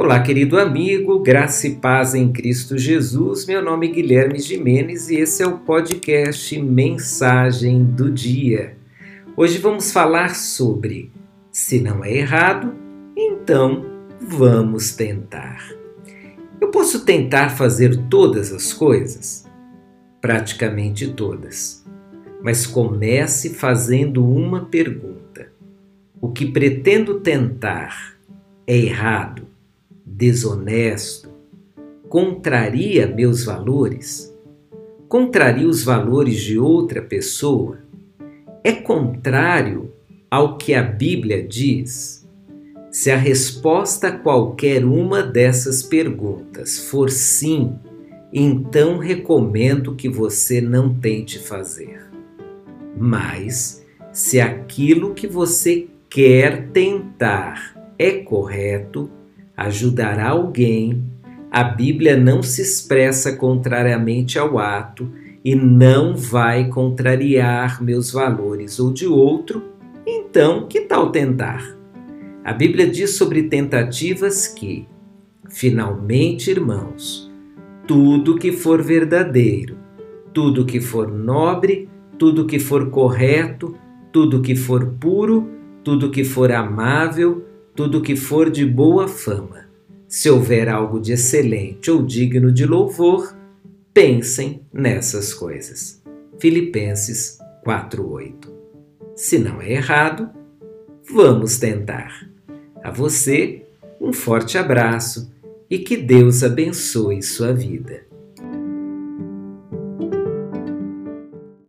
Olá, querido amigo, graça e paz em Cristo Jesus. Meu nome é Guilherme Jimenez e esse é o podcast Mensagem do Dia. Hoje vamos falar sobre se não é errado, então vamos tentar. Eu posso tentar fazer todas as coisas? Praticamente todas. Mas comece fazendo uma pergunta: O que pretendo tentar é errado? Desonesto, contraria meus valores? Contraria os valores de outra pessoa? É contrário ao que a Bíblia diz? Se a resposta a qualquer uma dessas perguntas for sim, então recomendo que você não tente fazer. Mas, se aquilo que você quer tentar é correto, ajudará alguém, a Bíblia não se expressa contrariamente ao ato e não vai contrariar meus valores ou de outro, então que tal tentar? A Bíblia diz sobre tentativas que, finalmente, irmãos, tudo que for verdadeiro, tudo que for nobre, tudo que for correto, tudo que for puro, tudo que for amável, tudo que for de boa fama. Se houver algo de excelente ou digno de louvor, pensem nessas coisas. Filipenses 4:8. Se não é errado, vamos tentar. A você, um forte abraço e que Deus abençoe sua vida.